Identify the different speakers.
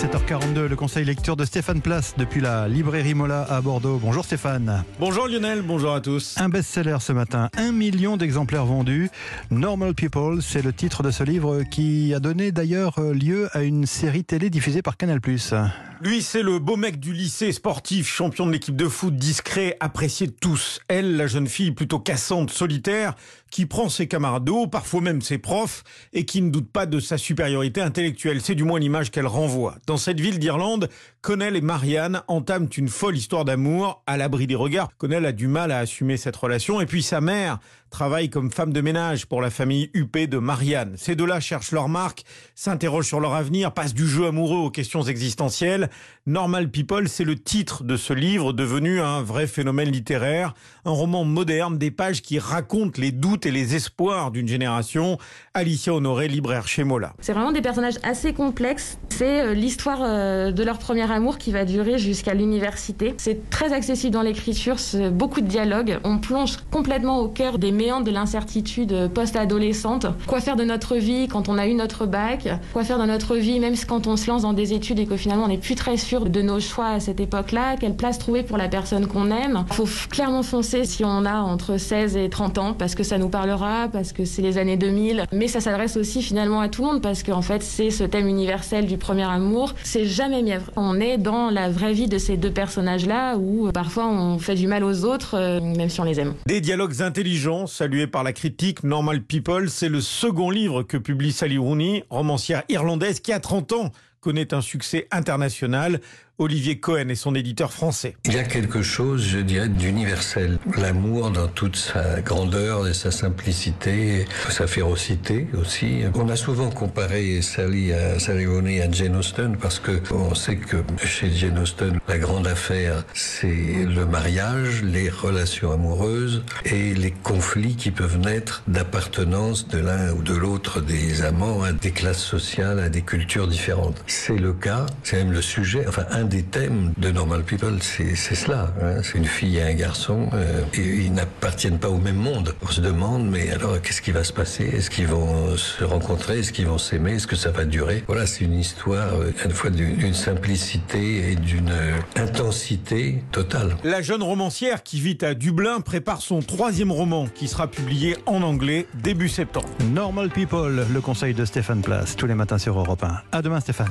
Speaker 1: 7h42, le conseil lecture de Stéphane Place depuis la librairie Mola à Bordeaux. Bonjour Stéphane.
Speaker 2: Bonjour Lionel, bonjour à tous.
Speaker 1: Un best-seller ce matin, un million d'exemplaires vendus. Normal People, c'est le titre de ce livre qui a donné d'ailleurs lieu à une série télé diffusée par Canal+.
Speaker 2: Lui, c'est le beau mec du lycée sportif, champion de l'équipe de foot, discret, apprécié de tous. Elle, la jeune fille plutôt cassante, solitaire, qui prend ses camarades de parfois même ses profs, et qui ne doute pas de sa supériorité intellectuelle. C'est du moins l'image qu'elle renvoie. Dans cette ville d'Irlande, Connell et Marianne entament une folle histoire d'amour à l'abri des regards. Connell a du mal à assumer cette relation, et puis sa mère travaille comme femme de ménage pour la famille huppée de Marianne. Ces deux-là cherchent leur marque, s'interrogent sur leur avenir, passent du jeu amoureux aux questions existentielles. Normal People, c'est le titre de ce livre devenu un vrai phénomène littéraire, un roman moderne, des pages qui racontent les doutes et les espoirs d'une génération. Alicia Honoré, libraire chez Mola.
Speaker 3: C'est vraiment des personnages assez complexes. C'est euh, l'histoire euh, de leur premier amour qui va durer jusqu'à l'université. C'est très accessible dans l'écriture, c'est beaucoup de dialogues. On plonge complètement au cœur des de l'incertitude post-adolescente. Quoi faire de notre vie quand on a eu notre bac? Quoi faire de notre vie même quand on se lance dans des études et que finalement on n'est plus très sûr de nos choix à cette époque-là? Quelle place trouver pour la personne qu'on aime? Il faut clairement foncer si on a entre 16 et 30 ans parce que ça nous parlera, parce que c'est les années 2000. Mais ça s'adresse aussi finalement à tout le monde parce qu'en fait c'est ce thème universel du premier amour. C'est jamais mièvre. On est dans la vraie vie de ces deux personnages-là où parfois on fait du mal aux autres même si on les aime.
Speaker 2: Des dialogues intelligents salué par la critique Normal People. C'est le second livre que publie Sally Rooney, romancière irlandaise qui a 30 ans connaît un succès international. Olivier Cohen est son éditeur français.
Speaker 4: Il y a quelque chose, je dirais, d'universel. L'amour dans toute sa grandeur et sa simplicité, sa férocité aussi. On a souvent comparé Sally à à Jane Austen parce que on sait que chez Jane Austen, la grande affaire, c'est le mariage, les relations amoureuses et les conflits qui peuvent naître d'appartenance de l'un ou de l'autre des amants à des classes sociales, à des cultures différentes. C'est le cas, c'est même le sujet, enfin un des thèmes de Normal People, c'est cela. Hein. C'est une fille et un garçon, euh, et ils n'appartiennent pas au même monde. On se demande, mais alors qu'est-ce qui va se passer? Est-ce qu'ils vont se rencontrer? Est-ce qu'ils vont s'aimer? Est-ce que ça va durer? Voilà, c'est une histoire euh, à la fois d'une simplicité et d'une euh, intensité totale.
Speaker 2: La jeune romancière qui vit à Dublin prépare son troisième roman qui sera publié en anglais début septembre.
Speaker 1: Normal People, le conseil de Stéphane Place, tous les matins sur Europe 1. À demain Stéphane.